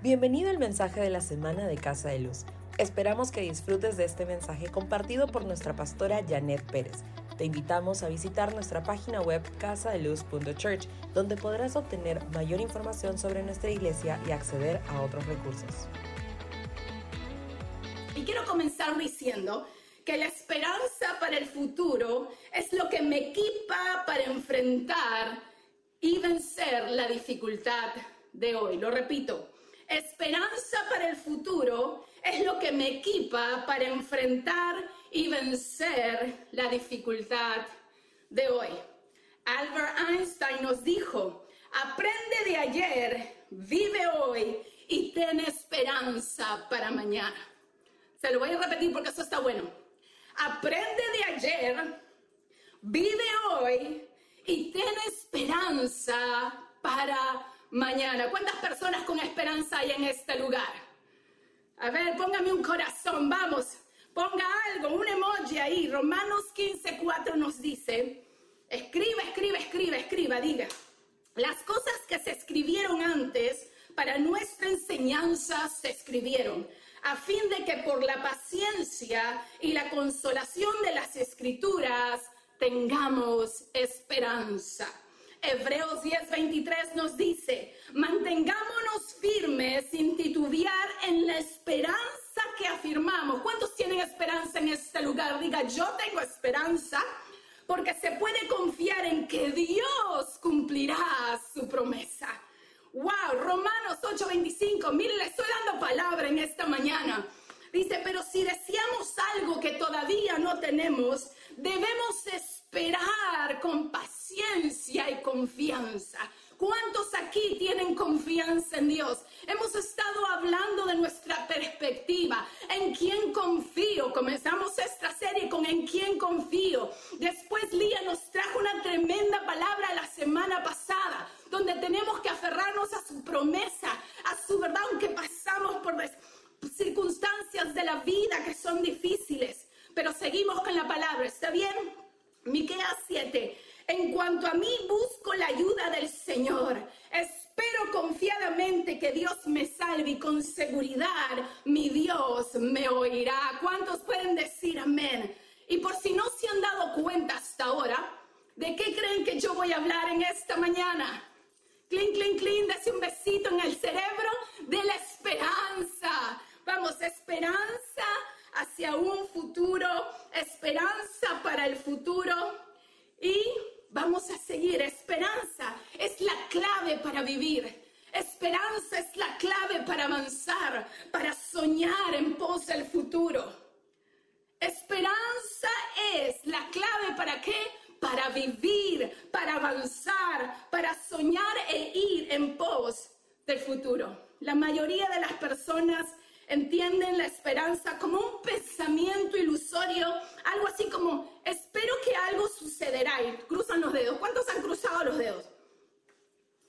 Bienvenido al mensaje de la semana de Casa de Luz. Esperamos que disfrutes de este mensaje compartido por nuestra pastora Janet Pérez. Te invitamos a visitar nuestra página web casadeluz.church, donde podrás obtener mayor información sobre nuestra iglesia y acceder a otros recursos. Y quiero comenzar diciendo que la esperanza para el futuro es lo que me equipa para enfrentar y vencer la dificultad de hoy. Lo repito, Esperanza para el futuro es lo que me equipa para enfrentar y vencer la dificultad de hoy. Albert Einstein nos dijo, aprende de ayer, vive hoy y ten esperanza para mañana. Se lo voy a repetir porque eso está bueno. Aprende de ayer, vive hoy y ten esperanza para mañana mañana. ¿Cuántas personas con esperanza hay en este lugar? A ver, póngame un corazón, vamos. Ponga algo, un emoji ahí. Romanos 15, 4 nos dice, escriba, escriba, escriba, escriba, diga. Las cosas que se escribieron antes para nuestra enseñanza se escribieron, a fin de que por la paciencia y la consolación de las escrituras tengamos esperanza. Hebreos 10:23 nos dice, mantengámonos firmes sin titubear en la esperanza que afirmamos. ¿Cuántos tienen esperanza en este lugar? Diga, yo tengo esperanza porque se puede confiar en que Dios cumplirá su promesa. Wow, Romanos 8:25, miren, le estoy dando palabra en esta mañana. Dice, pero si deseamos algo que todavía no tenemos, debemos esperar con paciencia y confianza. ¿Cuántos aquí tienen confianza en Dios? Hemos estado hablando de nuestra perspectiva, en quién confío. Comenzamos esta serie con en quién confío. Después Lía nos trajo una tremenda palabra la semana pasada, donde tenemos que aferrarnos a su promesa, a su verdad, aunque pasamos por circunstancias de la vida que son difíciles. Pero seguimos con la palabra, ¿está bien? Miqueas 7. En cuanto a mí, busco la ayuda del Señor. Espero confiadamente que Dios me salve y con seguridad mi Dios me oirá. ¿Cuántos pueden decir amén? Y por si no se han dado cuenta hasta ahora, ¿de qué creen que yo voy a hablar en esta mañana? Clean, clean, clean, dese un besito en el cerebro de la esperanza. Vamos, esperanza hacia un futuro, esperanza para el futuro y vamos a seguir. Esperanza es la clave para vivir. Esperanza es la clave para avanzar, para soñar en pos del futuro. Esperanza es la clave para qué? Para vivir, para avanzar, para soñar e ir en pos del futuro. La mayoría de las personas entienden la esperanza como un pensamiento ilusorio, algo así como, espero que algo sucederá y cruzan los dedos. ¿Cuántos han cruzado los dedos?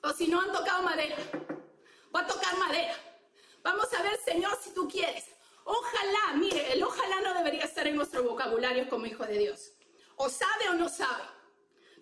O si no han tocado madera, voy a tocar madera. Vamos a ver, Señor, si tú quieres. Ojalá, mire, el ojalá no debería estar en nuestro vocabulario como hijo de Dios. O sabe o no sabe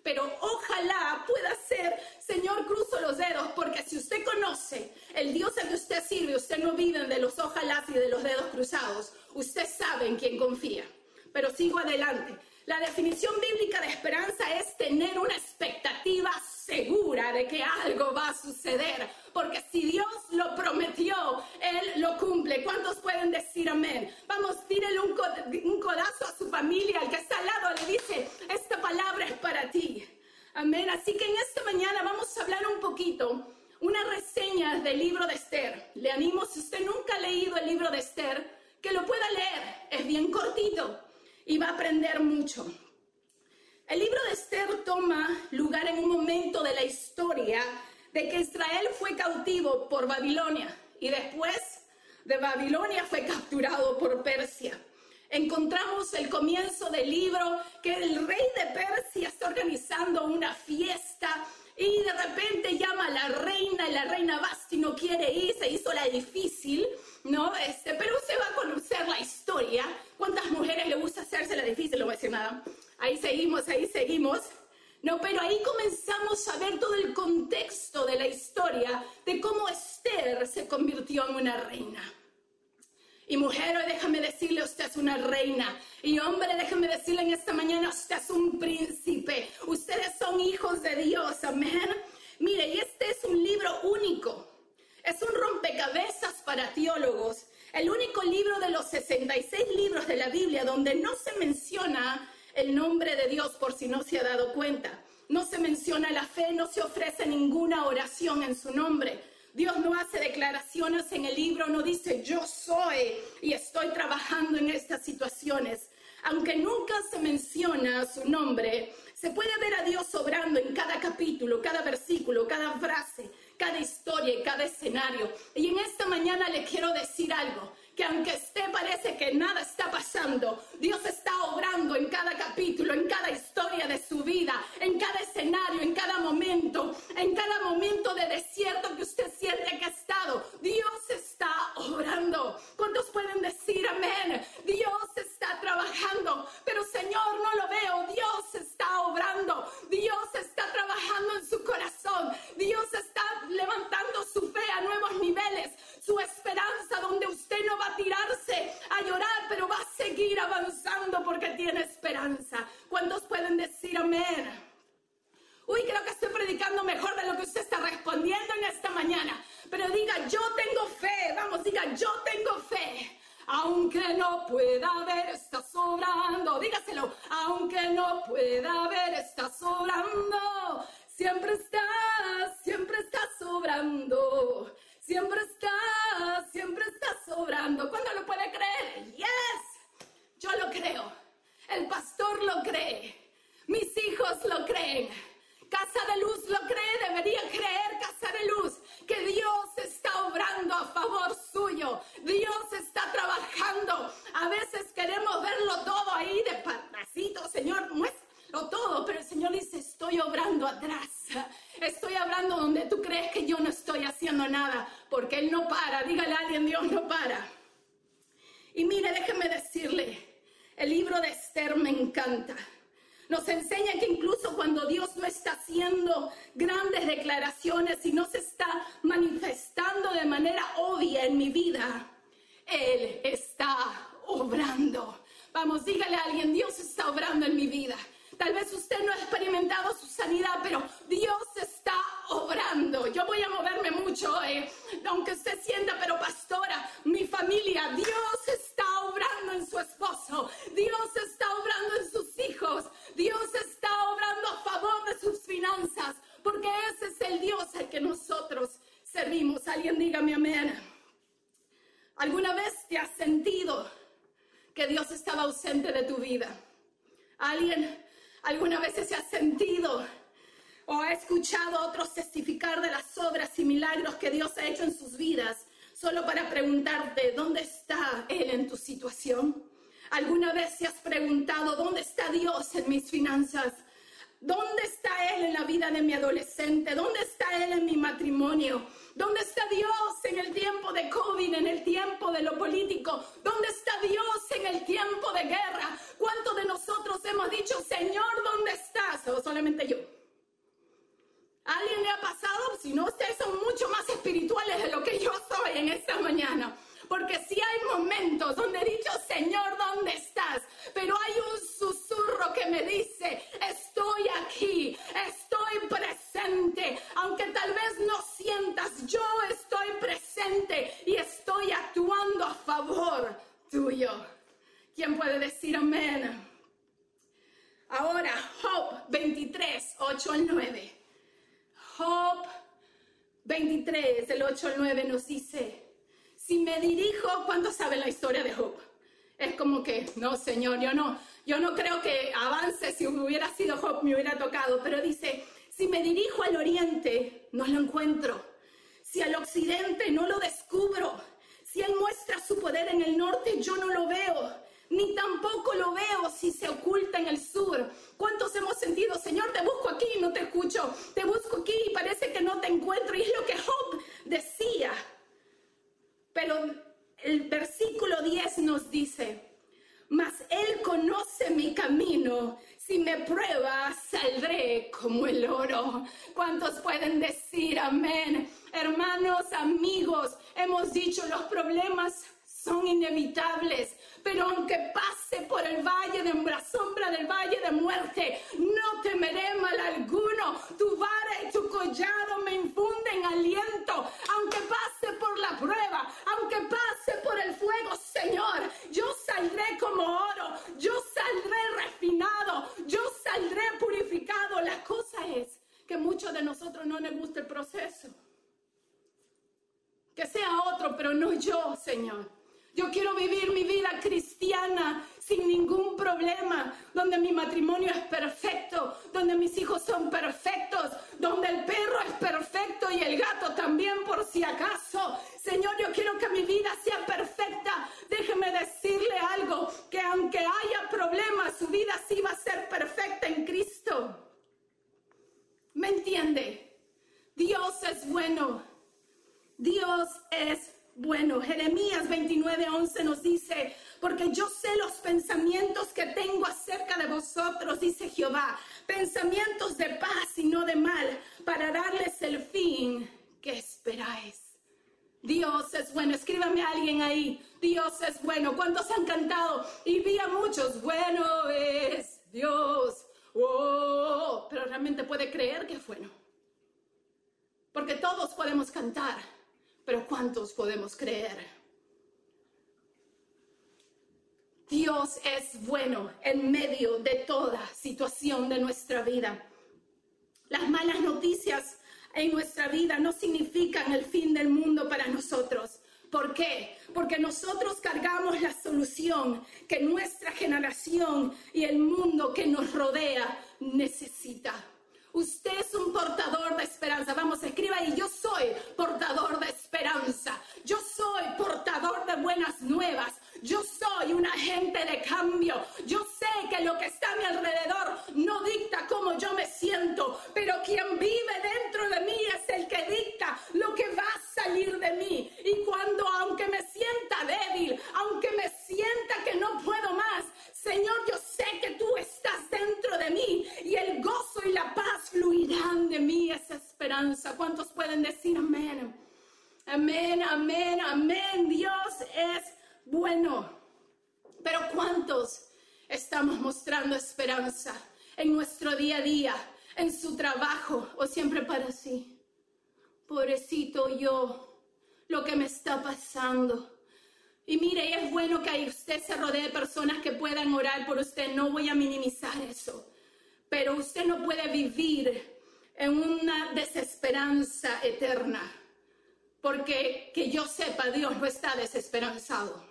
pero ojalá pueda ser, Señor, cruzo los dedos, porque si usted conoce el Dios en que usted sirve, usted no vive de los ojalá y de los dedos cruzados, usted sabe en quién confía. Pero sigo adelante. La definición bíblica de esperanza es tener una expectativa segura de que algo va a suceder, porque si Dios lo prometió, Él lo cumple. ¿Cuántos pueden decir amén? Vamos, tírele un, un codazo a su familia, al que está al lado, le dice, esta palabra es para ti. Amén. Así que en esta mañana vamos a hablar un poquito, una reseña del libro de Esther. Le animo, si usted nunca ha leído el libro de Esther, que lo pueda leer. Es bien cortito y va a aprender mucho. El libro de Esther toma lugar en un momento de la historia de que Israel fue cautivo por Babilonia y después de Babilonia fue capturado por Persia. Encontramos el comienzo del libro que el rey de Persia está organizando una fiesta y de repente llama a la reina y la reina Basti no quiere ir, se hizo la difícil, ¿no? Este, pero usted va a conocer la historia. ¿Cuántas mujeres le gusta hacerse la difícil? No voy a decir nada. Ahí seguimos, ahí seguimos. No, pero ahí comenzamos a ver todo el contexto de la historia de cómo Esther se convirtió convirtió en una reina. Y mujer, hoy déjame decirle, usted es una reina. Y hombre, déjame decirle en esta mañana, usted es un príncipe. Ustedes son hijos de Dios, amén. Mire, y este es un libro único. Es un rompecabezas para teólogos. El único libro de los 66 libros de la Biblia donde no se menciona el nombre de Dios por no se ha dado cuenta. No se menciona la fe, no se ofrece ninguna oración en su nombre. Dios no hace declaraciones en el libro, no dice yo soy y estoy trabajando en estas situaciones. Aunque nunca se menciona su nombre, se puede ver a Dios obrando en cada capítulo, cada versículo, cada frase, cada historia y cada escenario. Y en esta mañana le quiero decir algo que aunque usted parece que nada está pasando, Dios está obrando en cada capítulo, en cada historia de su vida, en cada escenario, en cada momento, en cada momento de desierto que usted siente que ha estado. Dios está obrando. ¿Cuántos pueden decir amén? Dios está trabajando, pero Señor, no lo veo. Dios está obrando. Dios está trabajando en su corazón. Dios está levantando su fe a nuevos niveles, su esperanza donde usted no va a tirarse a llorar, pero va a seguir avanzando porque tiene esperanza. ¿Cuántos pueden decir amén? Uy, creo que estoy predicando mejor de lo que usted está respondiendo en esta mañana. Pero diga, yo tengo fe. Vamos, diga, yo tengo fe. Aunque no pueda ver, está sobrando. Dígaselo. Aunque no pueda ver, está sobrando. Siempre está, siempre está sobrando. Siempre está, siempre está sobrando. ¿Cuándo lo puede creer? Yes. Yo lo creo. El pastor lo cree. Mis hijos lo creen. Casa de Luz lo cree, debería creer Casa de Luz que Dios está obrando a favor suyo. Dios está trabajando. A veces queremos verlo todo ahí de patacito, Señor, muéstralo todo, pero el Señor dice, estoy obrando atrás. Estoy hablando donde tú crees que yo no estoy haciendo nada, porque Él no para. Dígale a alguien, Dios no para. Y mire, déjeme decirle, el libro de Esther me encanta. Nos enseña que incluso cuando Dios no está haciendo grandes declaraciones y no se está manifestando de manera obvia en mi vida, Él está obrando. Vamos, dígale a alguien, Dios está obrando en mi vida. Tal vez usted no ha experimentado su sanidad, pero Dios está obrando. Yo voy a moverme mucho, eh, aunque usted sienta, pero pastora, mi familia, Dios está obrando en su esposo, Dios está obrando en sus hijos, Dios está obrando a favor de sus finanzas, porque ese es el Dios al que nosotros servimos. Alguien dígame amén. ¿Alguna vez te has sentido que Dios estaba ausente de tu vida? ¿Alguien alguna vez se ha sentido o ha escuchado a otros testificar de las obras y milagros que Dios ha hecho en sus vidas solo para preguntarte, ¿dónde está Él en tu situación? ¿Alguna vez te has preguntado, ¿dónde está Dios en mis finanzas? ¿Dónde está Él en la vida de mi adolescente? ¿Dónde está Él en mi matrimonio? ¿Dónde está Dios en el tiempo de COVID, en el tiempo de lo político? ¿Dónde está Dios en el tiempo de guerra? ¿Cuántos de nosotros hemos dicho, Señor, ¿dónde estás? O solamente yo. ¿Alguien le ha pasado? Si no, ustedes son mucho más espirituales de lo que yo soy en esta mañana. Porque si hay momentos donde he dicho, Señor, ¿dónde estás? Pero hay un susurro que me dice, estoy aquí, estoy presente. Aunque tal vez no sientas, yo estoy presente y estoy actuando a favor tuyo. ¿Quién puede decir amén? Ahora, Job 23, 8 al 9. Job 23, del 8 al 9 nos dice, si me dirijo, ¿cuántos saben la historia de Job? Es como que, no, Señor, yo no, yo no creo que avance si hubiera sido Job, me hubiera tocado, pero dice, si me dirijo al oriente, no lo encuentro. Si al occidente, no lo descubro. Si Él muestra su poder en el norte, yo no lo veo. Ni tampoco lo veo si se oculta en el sur. ¿Cuántos hemos sentido, Señor, te busco aquí y no te escucho? Te busco aquí y parece que no te encuentro. Y es lo que Job decía. Pero el versículo 10 nos dice, mas Él conoce mi camino Si me prueba, saldré como el oro. ¿Cuántos pueden decir amén? Hermanos, amigos, hemos dicho los problemas son inevitables, pero aunque pase por el valle de la sombra del valle de muerte, no temeré mal alguno. Tu vara y tu collado me infunden aliento, aunque pase por la prueba, aunque pase por el fuego, Señor, yo saldré como oro, yo saldré refinado, yo saldré purificado. La cosa es que muchos de nosotros no nos gusta el proceso. Que sea otro, pero no yo, Señor. Yo quiero vivir mi vida cristiana sin ningún problema, donde mi matrimonio es perfecto, donde mis hijos son perfectos, donde el perro es perfecto y el gato también por si acaso. Señor, yo quiero que mi vida sea perfecta. Déjeme decirle algo, que aunque haya problemas, su vida sí va a ser perfecta en Cristo. ¿Me entiende? Dios es bueno. Dios es bueno, Jeremías 29:11 nos dice, porque yo sé los pensamientos que tengo acerca de vosotros, dice Jehová, pensamientos de paz y no de mal, para darles el fin que esperáis. Dios es bueno, escríbame a alguien ahí, Dios es bueno. ¿Cuántos han cantado? Y vi a muchos, bueno es Dios. Oh, pero realmente puede creer que es bueno. Porque todos podemos cantar pero ¿cuántos podemos creer? Dios es bueno en medio de toda situación de nuestra vida. Las malas noticias en nuestra vida no significan el fin del mundo para nosotros. ¿Por qué? Porque nosotros cargamos la solución que nuestra generación y el mundo que nos rodea necesita. Usted es un portador de esperanza. Vamos, escriba ahí, yo soy portador de esperanza. Yo soy portador de buenas nuevas. Yo soy un agente de cambio. Yo sé que lo que está a mi alrededor no dicta cómo yo me siento, pero quien vive dentro de mí es el que dicta lo que va a salir de mí. Y cuando, aunque me sienta débil, aunque me sienta que no puedo más, Señor, yo sé que tú estás dentro de mí y el gozo y la paz fluirán de mí, esa esperanza. ¿Cuántos pueden decir amén? Amén, amén, amén. Dios es bueno. Pero ¿cuántos estamos mostrando esperanza en nuestro día a día, en su trabajo o siempre para sí? Pobrecito yo, lo que me está pasando. Y mire, es bueno que usted se rodee de personas que puedan orar por usted. No voy a minimizar eso. Pero usted no puede vivir en una desesperanza eterna. Porque que yo sepa, Dios no está desesperanzado.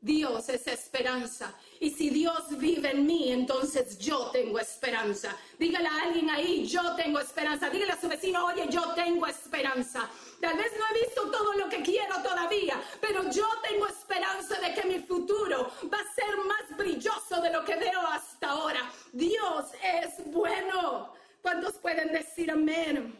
Dios es esperanza. Y si Dios vive en mí, entonces yo tengo esperanza. Dígale a alguien ahí, yo tengo esperanza. Dígale a su vecino, oye, yo tengo esperanza. Tal vez no he visto todo lo que quiero todavía, pero yo tengo esperanza de que mi futuro va a ser más brilloso de lo que veo hasta ahora. Dios es bueno. ¿Cuántos pueden decir amén?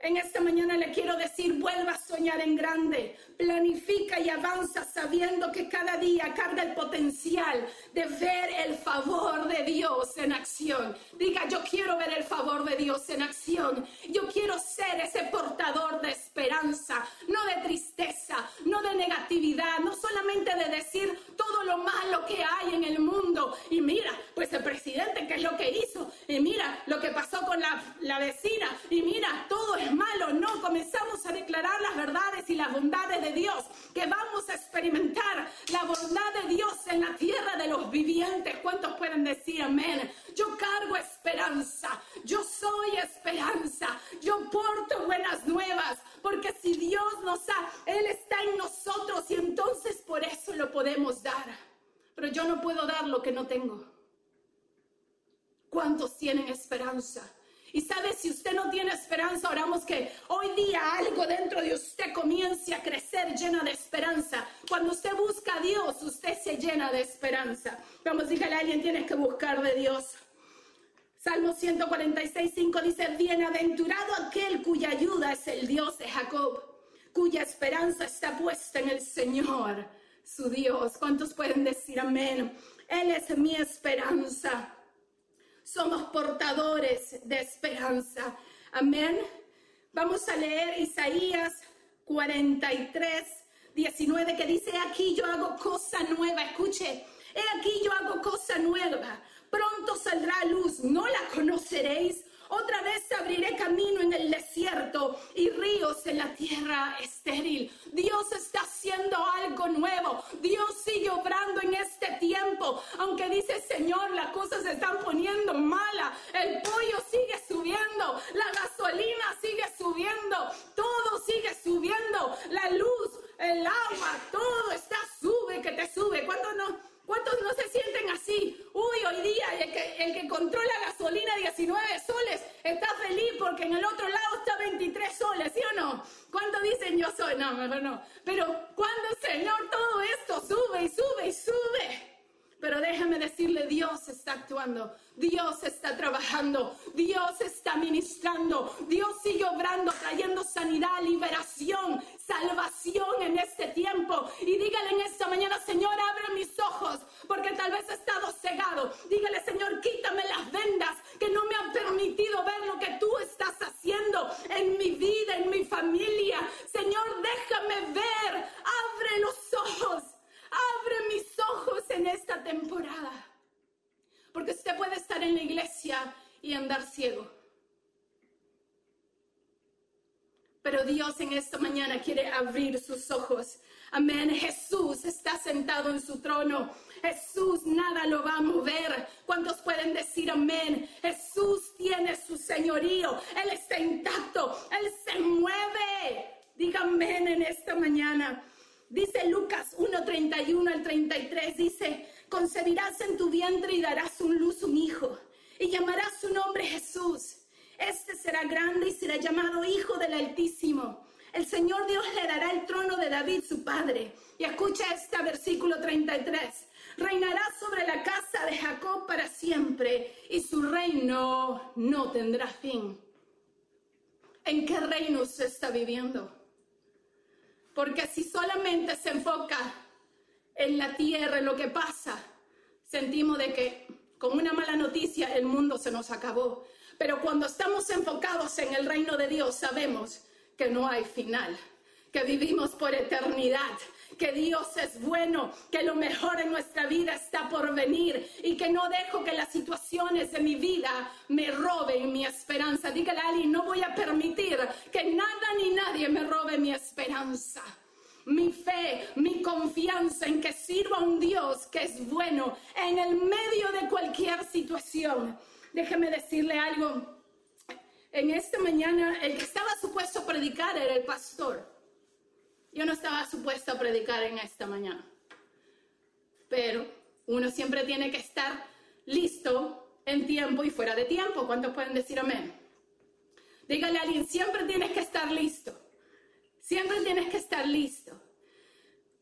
En esta mañana le quiero decir, vuelva a soñar en grande, planifica y avanza sabiendo que cada día carga el potencial de ver el favor de Dios en acción. Diga, yo quiero ver el favor de Dios en acción. Yo quiero ser ese portador de esperanza, no de tristeza, no de negatividad, no solamente de decir todo lo malo que hay en el mundo. Y mira, pues el presidente, ¿qué es lo que hizo? Y mira lo que pasó con la, la vecina. Y mira, todo es malo, no, comenzamos a declarar las verdades y las bondades de Dios, que vamos a experimentar la bondad de Dios en la tierra de los vivientes. ¿Cuántos pueden decir amén? Yo cargo esperanza, yo soy esperanza, yo porto buenas nuevas, porque si Dios nos ha, Él está en nosotros y entonces por eso lo podemos dar. Pero yo no puedo dar lo que no tengo. ¿Cuántos tienen esperanza? Y sabe, si usted no tiene esperanza, oramos que hoy día algo dentro de usted comience a crecer llena de esperanza. Cuando usted busca a Dios, usted se llena de esperanza. Vamos, dígale a alguien, tienes que buscar de Dios. Salmo 146, 5 dice, bienaventurado aquel cuya ayuda es el Dios de Jacob, cuya esperanza está puesta en el Señor. su Dios. ¿Cuántos pueden decir amén? Él es mi esperanza. Somos portadores de esperanza. Amén. Vamos a leer Isaías 43, 19, que dice, aquí yo hago cosa nueva. Escuche, he aquí yo hago cosa nueva. Pronto saldrá luz, no la conoceréis. Otra vez abriré camino en el desierto y ríos en la tierra estéril. Dios está haciendo algo nuevo. Dios sigue obrando en este tiempo. Aunque dice Señor, las cosas se están poniendo malas. El pollo sigue subiendo. La gasolina sigue subiendo. Todo sigue subiendo. La luz, el agua, todo está sube, que te sube. ¿Cuándo no? ¿Cuántos no se sienten así? En el otro lado está 23 soles, ¿sí o no? ¿Cuántos dicen yo soy? No, mejor no. Pero cuando, Señor, todo esto sube y sube y sube. Pero déjame decirle, Dios está actuando, Dios está trabajando, Dios está ministrando, Dios sigue obrando, trayendo sanidad, liberación, salvación en este tiempo. Y dígale en esta mañana, Señor, abre mis ojos, porque tal vez he estado cegado. Dígale, Señor, quítame las vendas que no me han permitido ver lo que tú estás haciendo en mi vida, en mi familia. Señor, déjame ver, abre los ojos Abre mis ojos en esta temporada. Porque usted puede estar en la iglesia y andar ciego. Pero Dios en esta mañana quiere abrir sus ojos. Amén. Jesús está sentado en su trono. Jesús nada lo va a mover. ¿Cuántos pueden decir amén? Jesús tiene su señorío. Él está intacto. Él se mueve. Diga amén en esta mañana. Dice Lucas 1:31 al 33, dice, concebirás en tu vientre y darás un luz un hijo, y llamarás su nombre Jesús. Este será grande y será llamado Hijo del Altísimo. El Señor Dios le dará el trono de David, su padre. Y escucha este versículo 33. Reinará sobre la casa de Jacob para siempre y su reino no tendrá fin. ¿En qué reino se está viviendo? Porque si solamente se enfoca en la tierra, en lo que pasa, sentimos de que con una mala noticia el mundo se nos acabó. Pero cuando estamos enfocados en el reino de Dios, sabemos que no hay final, que vivimos por eternidad, que Dios es bueno, que lo mejor en nuestra vida está por venir y que no dejo que las situaciones de mi vida me roben mi esperanza. Dígale a alguien, no voy a permitir que nada ni nadie me robe mi esperanza. Mi fe, mi confianza en que sirva a un Dios que es bueno en el medio de cualquier situación. Déjeme decirle algo. En esta mañana, el que estaba supuesto a predicar era el pastor. Yo no estaba supuesta a predicar en esta mañana, pero uno siempre tiene que estar listo en tiempo y fuera de tiempo. ¿Cuántos pueden decir amén? Dígale a alguien, siempre tienes que estar listo. Siempre tienes que estar listo.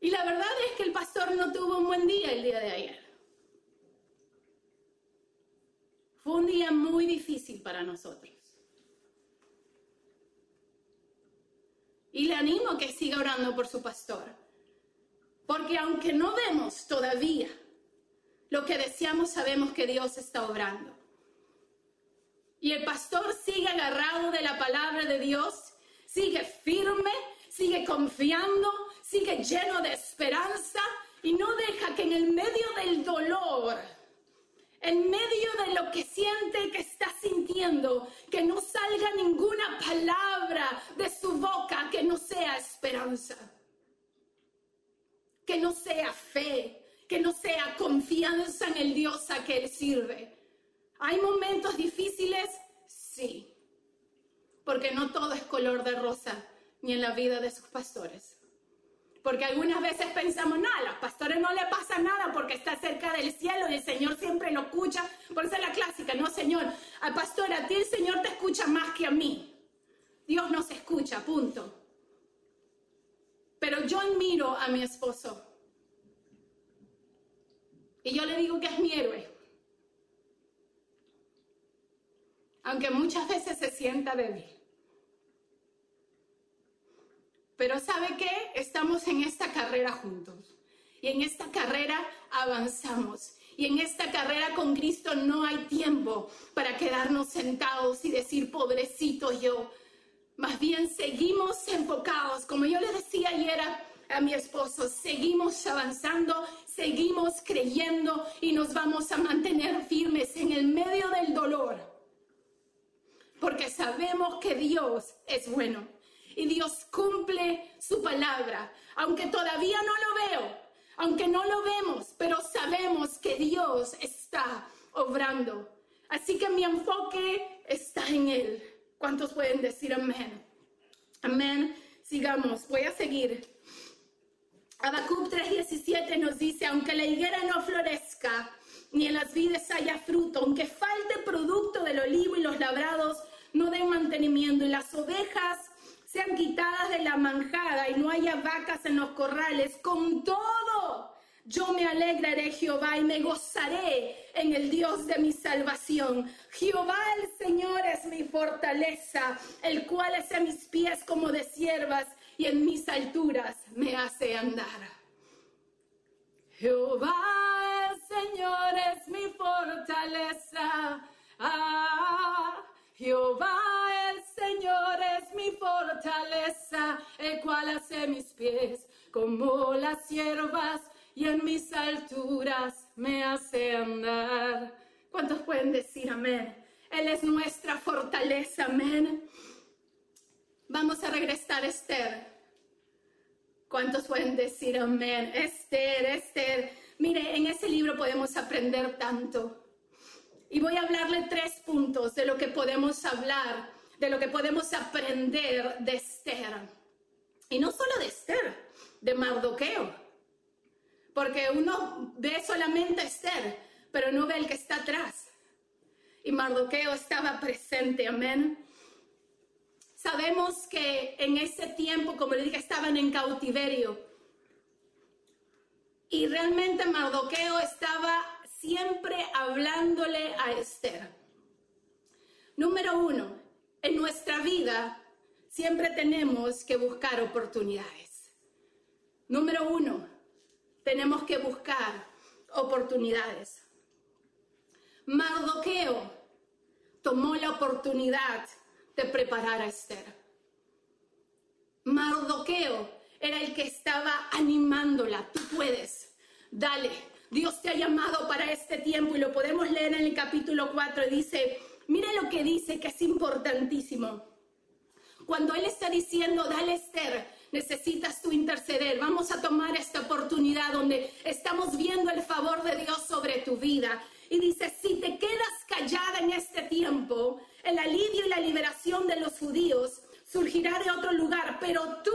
Y la verdad es que el pastor no tuvo un buen día el día de ayer. Fue un día muy difícil para nosotros. Y le animo a que siga orando por su pastor. Porque aunque no vemos todavía lo que deseamos, sabemos que Dios está obrando. Y el pastor sigue agarrado de la palabra de Dios, sigue firme, sigue confiando, sigue lleno de esperanza y no deja que en el medio del dolor, en medio de lo que siente que está sintiendo, que no salga ninguna palabra de su boca que no sea esperanza, que no sea fe, que no sea confianza en el Dios a que él sirve. ¿Hay momentos difíciles? Sí, porque no todo es color de rosa ni en la vida de sus pastores. Porque algunas veces pensamos, no, a los pastores no le pasa nada porque está cerca del cielo y el Señor siempre lo escucha. Por eso es la clásica, no, Señor, al pastor, a ti el Señor te escucha más que a mí. Dios nos escucha, punto. Pero yo admiro a mi esposo. Y yo le digo que es mi héroe. Aunque muchas veces se sienta débil. Pero ¿sabe qué? Estamos en esta carrera juntos. Y en esta carrera avanzamos. Y en esta carrera con Cristo no hay tiempo para quedarnos sentados y decir, pobrecito yo. Más bien seguimos enfocados, como yo le decía ayer a, mi esposo, seguimos avanzando, seguimos creyendo y nos vamos a mantener firmes en el medio del dolor. Porque sabemos que Dios es bueno y Dios cumple su palabra, aunque todavía no lo veo, aunque no lo vemos, pero sabemos que Dios está obrando. Así que mi enfoque está en Él. ¿Cuántos pueden decir amén? Amén. Sigamos, voy a seguir. Habacuc 3:17 nos dice, aunque la higuera no florezca, ni en las vides haya fruto, aunque falte producto del olivo y los labrados no den mantenimiento y las ovejas sean quitadas de la manjada y no haya vacas en los corrales, con todo yo me alegraré Jehová y me gozaré en el Dios de mi salvación. Jehová el Señor es mi fortaleza, el cual hace mis pies como de siervas y en mis alturas me hace andar. Jehová el Señor es mi fortaleza. Ah, Jehová el Señor es mi fortaleza, el cual hace mis pies como las siervas y en mis alturas me hace andar. ¿Cuántos pueden decir amén? Él es nuestra fortaleza, amén. Vamos a regresar Esther. ¿Cuántos pueden decir amén? Esther, Esther. Mire, en ese libro podemos aprender tanto. Y voy a hablarle tres puntos de lo que podemos hablar, de lo que podemos aprender de Esther. Y no solo de Esther, de Mardoqueo. Porque uno ve solamente a Esther, pero no ve el que está atrás. Y Mardoqueo estaba presente, amén. Sabemos que en ese tiempo, como le dije, estaban en cautiverio. Y realmente Mardoqueo estaba siempre hablándole a Esther. Número uno, en nuestra vida siempre tenemos que buscar oportunidades. Número uno, tenemos que buscar oportunidades. Mardoqueo tomó la oportunidad de preparar a Esther. Mardoqueo era el que estaba animándola. Tú puedes, dale, Dios te ha llamado para este tiempo y lo podemos leer en el capítulo 4 y dice, mire lo que dice que es importantísimo. Cuando Él está diciendo, dale Esther, necesitas tú interceder, vamos a tomar esta oportunidad donde estamos viendo el favor de Dios sobre tu vida. Y dice, si te quedas callada en este tiempo, el alivio y la liberación de los judíos surgirá de otro lugar, pero tú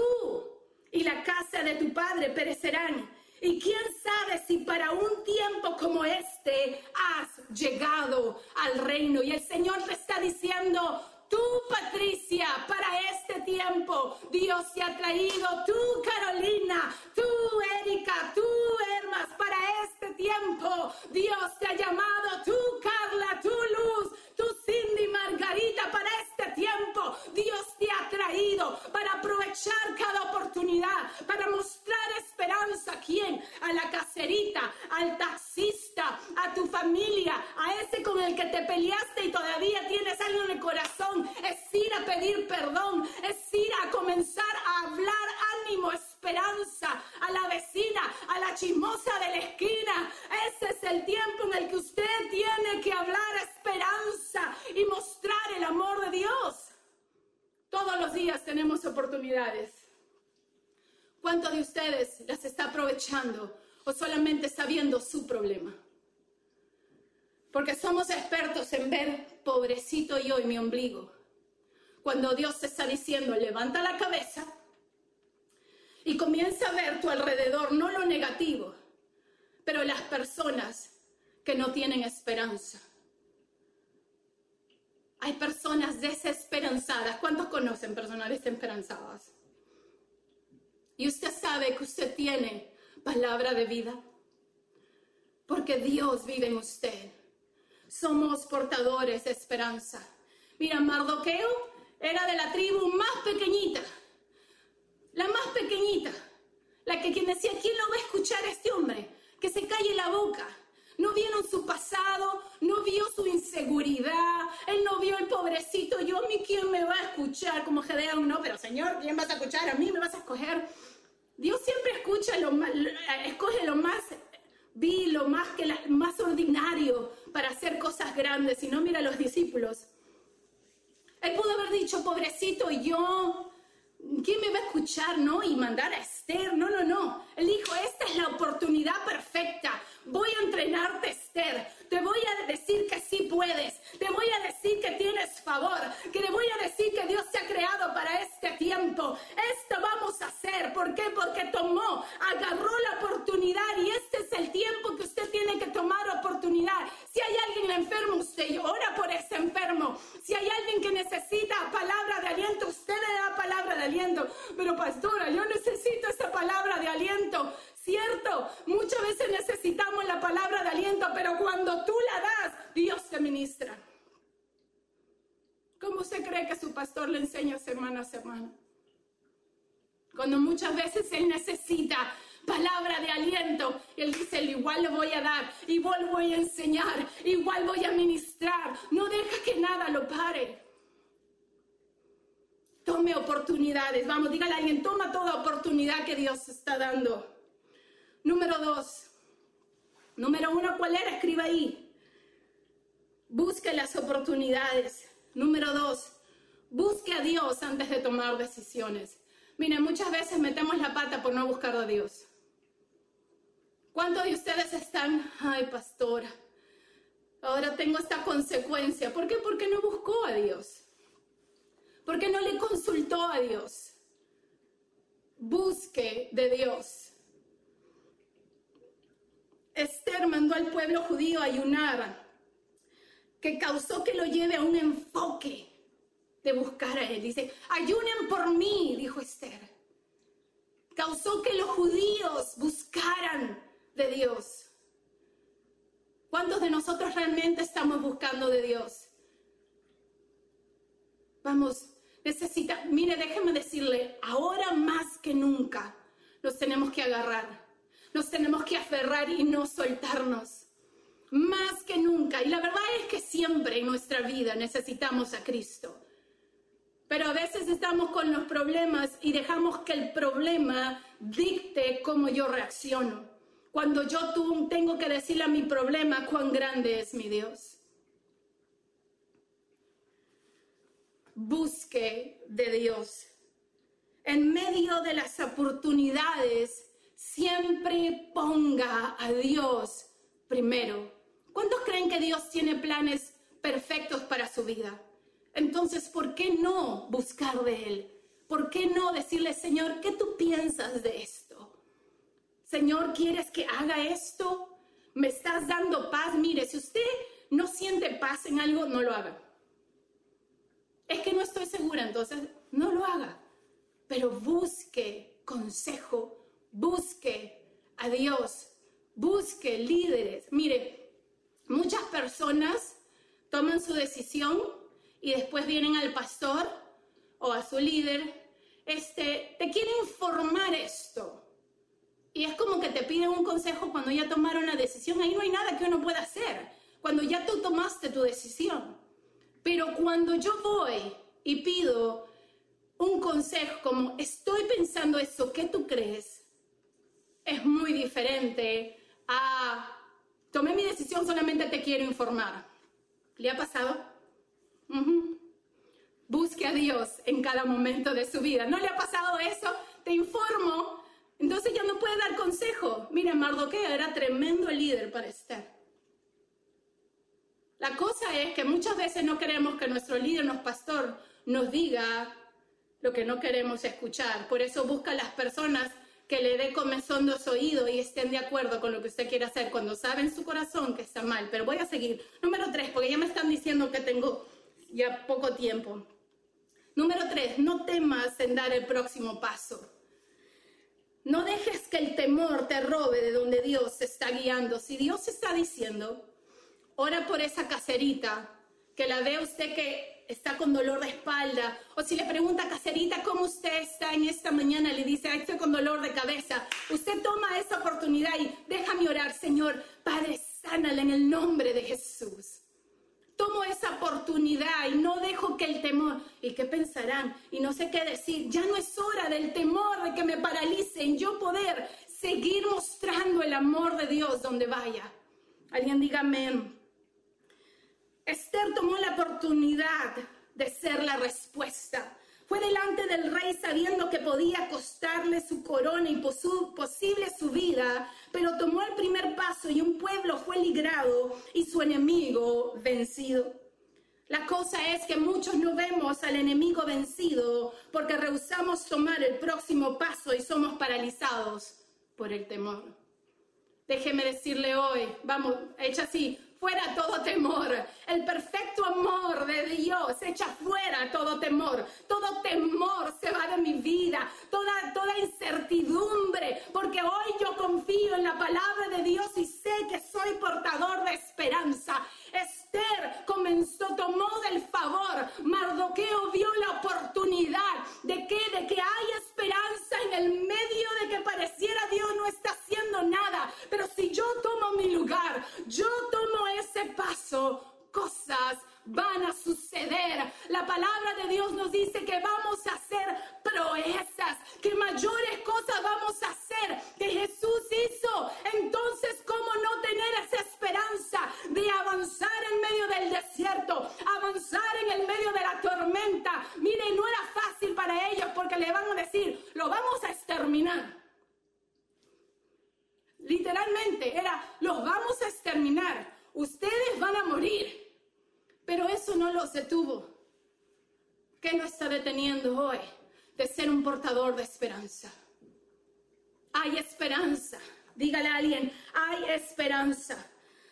y la casa de tu padre perecerán. Y quién sabe si para un tiempo como este has llegado al reino. Y el Señor te está diciendo, Tú, Patricia, para este tiempo, Dios te ha traído. Tú, Carolina, tú, Erika, tú, Hermas, para este tiempo, Dios te ha llamado. Tú, Carla, tú, Luz, tú, Cindy, Margarita, para este tiempo, Dios te ha traído para aprovechar cada oportunidad, para mostrar esperanza. ¿A quién? A la caserita, al taxista, a tu familia, a ese con el que te peleaste y todavía tienes algo en el corazón es ir a pedir perdón, es ir a comenzar a hablar ánimo, esperanza a la vecina, a la chismosa de la esquina. Ese es el tiempo en el que usted tiene que hablar esperanza y mostrar el amor de Dios. Todos los días tenemos oportunidades. ¿Cuántos de ustedes las está aprovechando o solamente está viendo su problema? Porque somos expertos en ver pobrecito yo y mi ombligo. Cuando Dios te está diciendo, levanta la cabeza y comienza a ver tu alrededor, no lo negativo, pero las personas que no tienen esperanza. Hay personas desesperanzadas. ¿Cuántos conocen personas desesperanzadas? Y usted sabe que usted tiene palabra de vida, porque Dios vive en usted somos portadores de esperanza. Mira, Mardoqueo era de la tribu más pequeñita, la más pequeñita, la que quien decía, ¿quién lo va a escuchar a este hombre? Que se calle la boca. No vieron su pasado, no vio su inseguridad, él no vio el pobrecito, yo a mí quién me va a escuchar, como Gedeón, no, pero Señor, ¿quién vas a escuchar? A mí me vas a escoger. Dios siempre escucha lo más, escoge lo más vi lo más, que más ordinario para hacer cosas grandes, y no mira a los discípulos. Él pudo haber dicho, pobrecito, yo, ¿quién me va a escuchar, no? Y mandar a Esther. No, no, no. Él dijo, esta es la oportunidad perfecta. Voy a entrenarte, Esther. Te voy a decir que sí puedes. Te voy a decir que tienes favor. Que le voy a decir que Dios te ha creado para este tiempo. Esto vamos a hacer. ¿Por qué? Porque tomó, agarró la oportunidad y este es el tiempo que usted tiene que tomar oportunidad. Si hay alguien enfermo, usted ora por ese enfermo. Si hay alguien que necesita palabra de aliento, usted le da palabra de aliento. Pero pastora, yo necesito esa palabra de aliento. Cierto, muchas veces necesitamos la palabra de aliento, pero cuando tú la das, Dios te ministra. ¿Cómo se cree que su pastor le enseña semana a semana? Cuando muchas veces él necesita palabra de aliento. Él dice, igual le voy a dar, igual voy a enseñar, igual voy a ministrar. No deja que nada lo pare. Tome oportunidades. Vamos, dígale a alguien, toma toda oportunidad que Dios está dando. Número dos. Número uno, ¿cuál era? Escriba ahí. Busque las oportunidades. Número dos, busque a Dios antes de tomar decisiones. Miren, muchas veces metemos la pata por no buscar a Dios. ¿Cuántos de ustedes están, ay, pastora, ahora tengo esta consecuencia? ¿Por qué? Porque no buscó a Dios. Porque no le consultó a Dios. Busque de Dios. Esther mandó al pueblo judío a ayunar, que causó que lo lleve a un enfoque de buscar a él. Dice, ayunen por mí, dijo Esther. Causó que los judíos buscaran de Dios. ¿Cuántos de nosotros realmente estamos buscando de Dios? Vamos, necesita, mire, déjeme decirle, ahora más que nunca nos tenemos que agarrar, nos tenemos que aferrar y no soltarnos. Más que nunca. Y la verdad es que siempre en nuestra vida necesitamos a Cristo. Pero a veces estamos con los problemas y dejamos que el problema dicte cómo yo reacciono cuando yo tengo que decirle a mi problema cuán grande es mi Dios. Busque de Dios. En medio de las oportunidades, siempre ponga a Dios primero. ¿Cuántos creen que Dios tiene planes perfectos para su vida? Entonces, ¿por qué no buscar de Él? ¿Por qué no decirle, Señor, qué tú piensas de esto? Señor, ¿quieres que haga esto? ¿Me estás dando paz? Mire, si usted no siente paz en algo, no lo haga. Es que no estoy segura, entonces no lo haga. Pero busque consejo, busque a Dios, busque líderes. Mire, muchas personas toman su decisión y después vienen al pastor o a su líder, este, te quiere informar esto. Y es como que te piden un consejo cuando ya tomaron la decisión. Ahí no hay nada que uno pueda hacer. Cuando ya tú tomaste tu decisión. Pero cuando yo voy y pido un consejo como estoy pensando eso, ¿qué tú crees? Es muy diferente a tomé mi decisión, solamente te quiero informar. ¿Le ha pasado? Busque a Dios en cada momento de su vida. ¿No le ha pasado eso? Te informo, entonces ya no puede dar consejo. Mira, Mardoqueo era tremendo líder para Esther. La cosa es que muchas veces no queremos que nuestro líder, nuestro pastor, nos diga lo que no queremos escuchar. Por eso busca las personas que le dé comezón de su oído y estén de acuerdo con lo que usted quiere hacer cuando sabe en su corazón que está mal. Pero voy a seguir. Número tres, porque ya me están diciendo que tengo ya poco tiempo. Número tres, no temas en dar el próximo paso. No dejes que el temor te robe de donde Dios se está guiando. Si Dios está diciendo, ora por esa caserita, que la ve usted que está con dolor de espalda, o si le pregunta a Caserita cómo usted está en esta mañana, le dice, estoy con dolor de cabeza, usted toma esa oportunidad y déjame orar, Señor, Padre, sánala en el nombre de Jesús. Tomo esa oportunidad y no dejo que el temor, ¿y qué pensarán? Y no sé qué decir, ya no es hora del temor de que me paralicen, yo poder seguir mostrando el amor de Dios donde vaya. Alguien diga amén. Esther tomó la oportunidad de ser la respuesta. Fue delante del rey sabiendo que podía costarle su corona y posible su vida, pero tomó el primer paso y un pueblo fue librado y su enemigo vencido. La cosa es que muchos no vemos al enemigo vencido porque rehusamos tomar el próximo paso y somos paralizados por el temor. Déjeme decirle hoy, vamos, echa así, fuera todo temor. El perfecto amor de Dios echa fuera todo temor. Todo temor se va de mi vida, toda, toda incertidumbre, porque hoy yo confío en la palabra de Dios y sé que soy portador de esperanza. Comenzó, tomó del favor. Mardoqueo vio la oportunidad de que, de que hay esperanza en el medio de que pareciera Dios no está haciendo nada. Pero si yo tomo mi lugar, yo tomo ese paso, cosas van a suceder. La palabra de Dios nos dice que vamos a hacer proezas, que mayores cosas vamos a hacer que Jesús hizo. Entonces, ¿cómo no tener esa esperanza de avanzar en medio del desierto, avanzar en el medio de la tormenta? Mire, no era fácil para ellos porque le van a decir, lo vamos a exterminar. Era, los vamos a exterminar. Ustedes van a morir. Pero eso no los detuvo. ¿Qué no está deteniendo hoy de ser un portador de esperanza? Hay esperanza. Dígale a alguien, hay esperanza.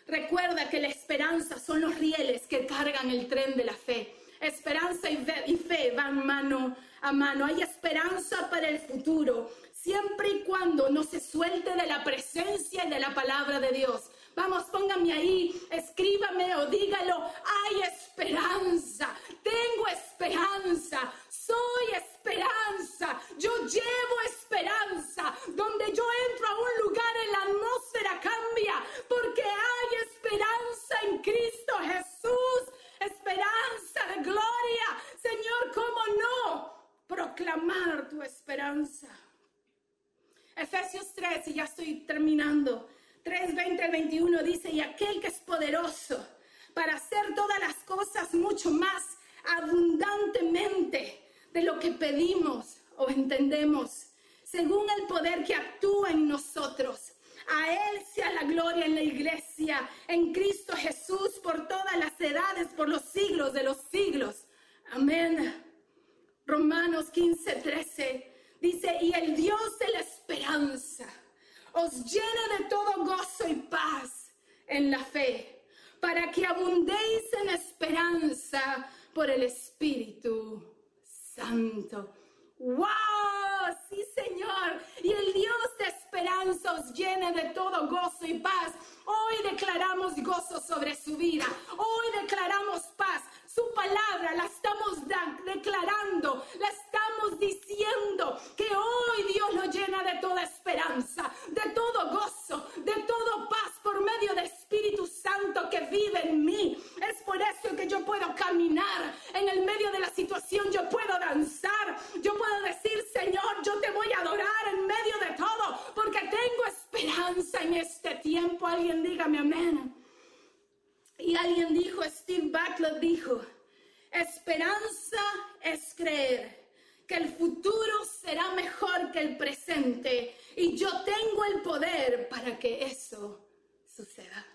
Recuerda que la esperanza son los rieles que cargan el tren de la fe. Esperanza y fe van mano a mano. Hay esperanza para el futuro, siempre y cuando no se suelte de la presencia y de la palabra de Dios. Vamos, póngame ahí, escríbame o dígalo. Hay esperanza, tengo esperanza, soy esperanza, yo llevo esperanza. Donde yo entro a un lugar, la atmósfera cambia porque hay esperanza en Cristo Jesús. Esperanza de gloria. Señor, ¿cómo no? Proclamar tu esperanza. Efesios 3, y ya estoy terminando. 3, 20 al 21 dice, y aquel que es poderoso para hacer todas las cosas mucho más abundantemente de lo que pedimos o entendemos, según el poder que actúa en nosotros. A Él sea la gloria en la iglesia, en Cristo Jesús, por todas las edades, por los siglos de los siglos. Amén. Romanos 15, 13 dice, y el Dios de la esperanza os llene de todo gozo y paz en la fe, para que abundéis en esperanza por el Espíritu Santo. ¡Wow! Sí, Señor. Y el Dios de esperanza os llene de todo gozo y paz. Hoy declaramos gozo sobre su vida. Hoy declaramos paz. Su palabra la estamos declarando, la estamos diciendo que hoy Dios lo llena de toda esperanza, de todo gozo, de todo paz por medio del Espíritu Santo que vive en mí. Es por eso que yo puedo caminar en el medio de la situación, yo puedo danzar, yo puedo decir, Señor, yo te voy a adorar en medio de todo, porque tengo esperanza en este tiempo. Alguien dígame amén. Alguien dijo, Steve Butler dijo, esperanza es creer que el futuro será mejor que el presente y yo tengo el poder para que eso suceda.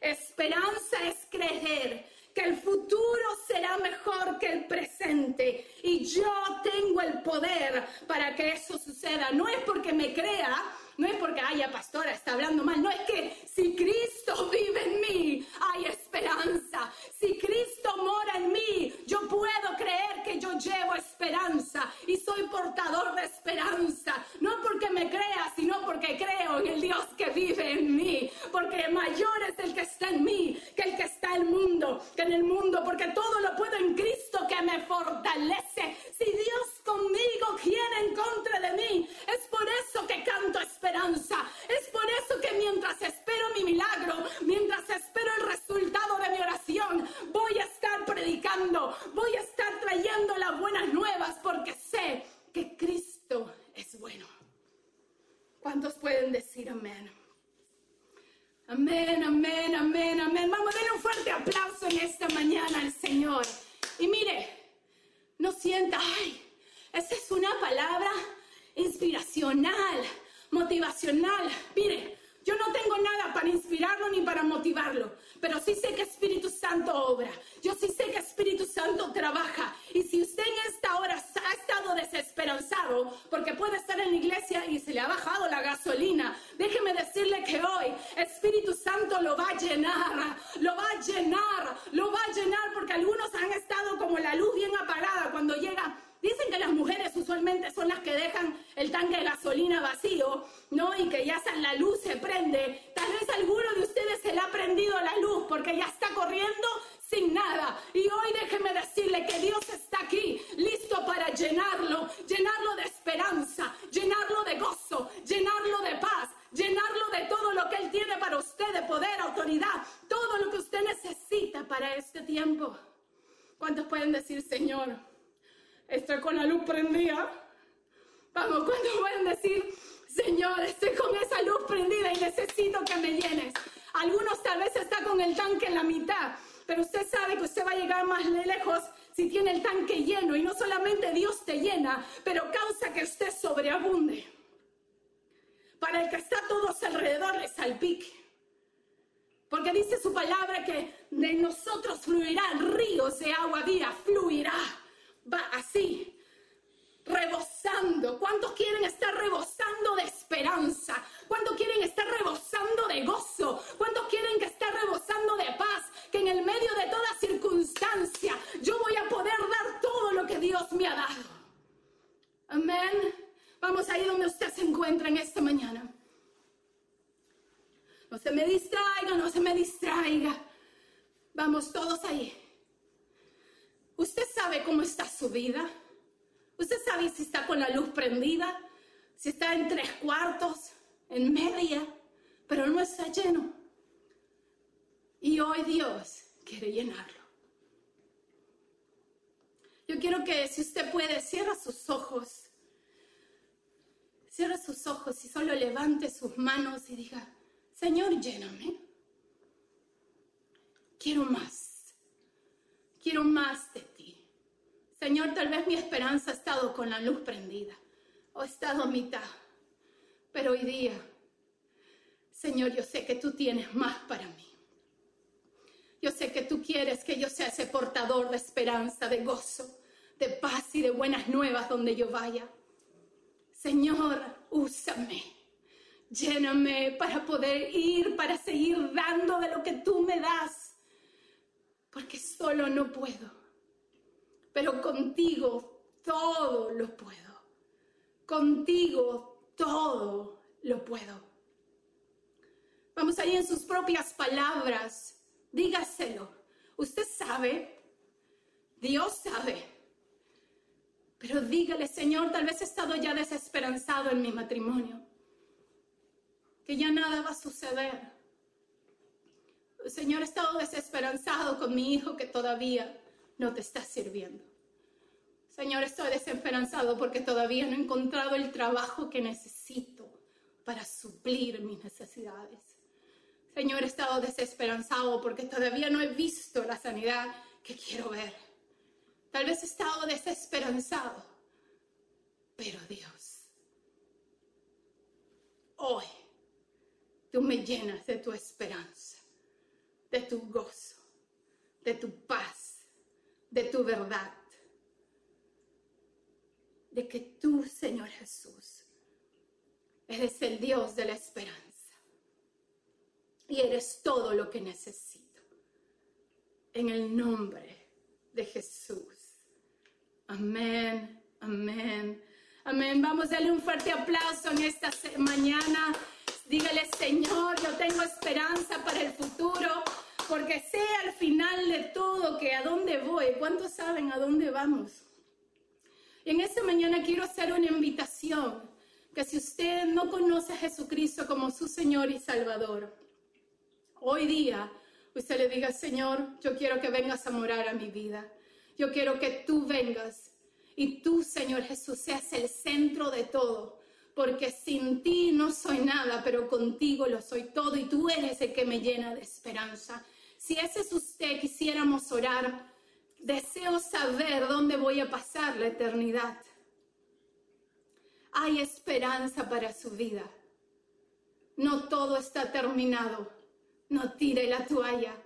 Esperanza es creer que el futuro será mejor que el presente y yo tengo el poder para que eso suceda. No es porque me crea, no es porque, haya pastora, está hablando mal, no es que si Cristo vive en mí, hay esperanza. Si Cristo mora en mí, yo puedo creer que yo llevo esperanza y soy portador de esperanza. No porque me crea, sino porque creo en el Dios que vive en mí. Porque mayor es el que está en mí que el que está está el mundo, que en el mundo, porque todo lo puedo en Cristo que me fortalece. Si Dios conmigo, ¿quién en contra de mí? Es por eso que canto esperanza. Es por eso que mientras espero mi milagro, mientras espero el resultado de mi oración, voy a estar predicando, voy a estar trayendo las buenas nuevas porque sé que Cristo es bueno. ¿Cuántos pueden decir amén? Amén, amén, amén, amén. Vamos a darle un fuerte aplauso en esta mañana al Señor. Y mire, no sienta, ay, esa es una palabra inspiracional, motivacional. Mire, yo no tengo nada para inspirarlo ni para motivarlo, pero sí sé que Espíritu Santo obra. Yo sí sé que Espíritu Santo trabaja. Y si usted en esta hora ha estado desesperanzado porque puede estar en la iglesia y se le ha bajado la gasolina, déjeme decirle que hoy Espíritu Santo lo va a llenar, lo va a llenar, lo va a llenar porque algunos han estado como la luz bien apagada cuando llega Dicen que las mujeres usualmente son las que dejan el tanque de gasolina vacío, ¿no? Y que ya la luz se prende. Tal vez alguno de ustedes se le ha prendido la luz porque ya está corriendo sin nada. Y hoy déjeme decirle que Dios está aquí, listo para llenarlo, llenarlo de esperanza, llenarlo de gozo, llenarlo de paz, llenarlo de todo lo que Él tiene para usted, de poder, autoridad, todo lo que usted necesita para este tiempo. ¿Cuántos pueden decir, Señor? Estoy con la luz prendida. Vamos, ¿cuántos pueden decir, Señor, estoy con esa luz prendida y necesito que me llenes? Algunos tal vez está con el tanque en la mitad, pero usted sabe que usted va a llegar más lejos si tiene el tanque lleno y no solamente Dios te llena, pero causa que usted sobreabunde. Para el que está a todos alrededor le salpique. Porque dice su palabra que de nosotros fluirán ríos de agua viva, fluirá va así, rebosando. ¿Cuántos quieren estar rebosando de esperanza? ¿Cuántos quieren estar rebosando de gozo? ¿Cuántos quieren que esté rebosando de paz? Que en el medio de toda circunstancia yo voy a poder dar todo lo que Dios me ha dado. Amén. Vamos ahí donde usted se encuentra en esta mañana. No se me distraiga, no se me distraiga. Vamos todos ahí. ¿Usted sabe cómo está su vida? ¿Usted sabe si está con la luz prendida? Si está en tres cuartos, en media, pero no está lleno. Y hoy Dios quiere llenarlo. Yo quiero que si usted puede, cierra sus ojos. Cierra sus ojos y solo levante sus manos y diga, Señor, lléname. Quiero más quiero más de ti. Señor, tal vez mi esperanza ha estado con la luz prendida o ha estado a mitad, pero hoy día, Señor, yo sé que tú tienes más para mí. Yo sé que tú quieres que yo sea ese portador de esperanza, de gozo, de paz y de buenas nuevas donde yo vaya. Señor, úsame. Lléname para poder ir, para seguir dando de lo que tú me das porque solo no puedo, pero contigo todo lo puedo. Contigo todo lo puedo. Vamos ahí en sus propias palabras, dígaselo. Usted sabe, Dios sabe, pero dígale, Señor, tal vez he estado ya desesperanzado en mi matrimonio, que ya nada va a suceder Señor, he estado desesperanzado con mi hijo que todavía no te está sirviendo. Señor, estoy desesperanzado porque todavía no he encontrado el trabajo que necesito para suplir mis necesidades. Señor, he estado desesperanzado porque todavía no he visto la sanidad que quiero ver. Tal vez he estado desesperanzado, pero Dios, hoy tú me llenas de tu esperanza de tu gozo, de tu paz, de tu verdad. De que tú, Señor Jesús, eres el Dios de la esperanza. Y eres todo lo que necesito. En el nombre de Jesús. Amén, amén, amén. Vamos a darle un fuerte aplauso en esta mañana. Dígale, Señor, yo tengo esperanza para el futuro. Porque sé al final de todo que a dónde voy. ¿Cuántos saben a dónde vamos? Y en esta mañana quiero hacer una invitación, que si usted no conoce a Jesucristo como su Señor y Salvador, hoy día usted le diga, Señor, yo quiero que vengas a morar a mi vida. Yo quiero que tú vengas y tú, Señor Jesús, seas el centro de todo. Porque sin ti no soy nada, pero contigo lo soy todo y tú eres el que me llena de esperanza. Si ese es usted, quisiéramos orar. Deseo saber dónde voy a pasar la eternidad. Hay esperanza para su vida. No todo está terminado. No tire la toalla.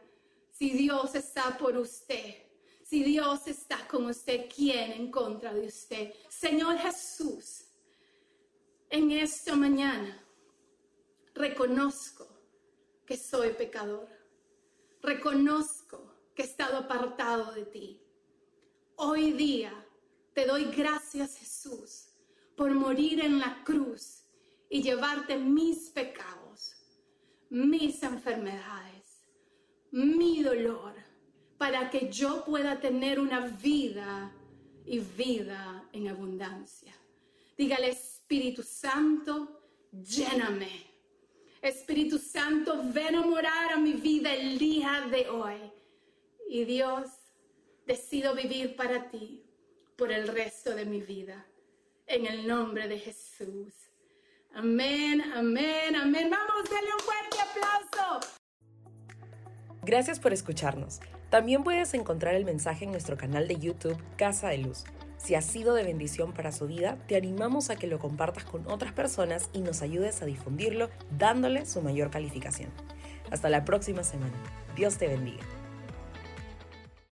Si Dios está por usted, si Dios está con usted, ¿quién en contra de usted? Señor Jesús, en esta mañana reconozco que soy pecador. Reconozco que he estado apartado de ti. Hoy día te doy gracias, Jesús, por morir en la cruz y llevarte mis pecados, mis enfermedades, mi dolor para que yo pueda tener una vida y vida en abundancia. Dígale, Espíritu Santo, lléname. Espíritu Santo, ven a morar a mi vida el día de hoy. Y Dios, decido vivir para ti por el resto de mi vida. En el nombre de Jesús. Amén, amén, amén. Vamos, denle un fuerte aplauso. Gracias por escucharnos. También puedes encontrar el mensaje en nuestro canal de YouTube Casa de Luz. Si ha sido de bendición para su vida, te animamos a que lo compartas con otras personas y nos ayudes a difundirlo dándole su mayor calificación. Hasta la próxima semana. Dios te bendiga.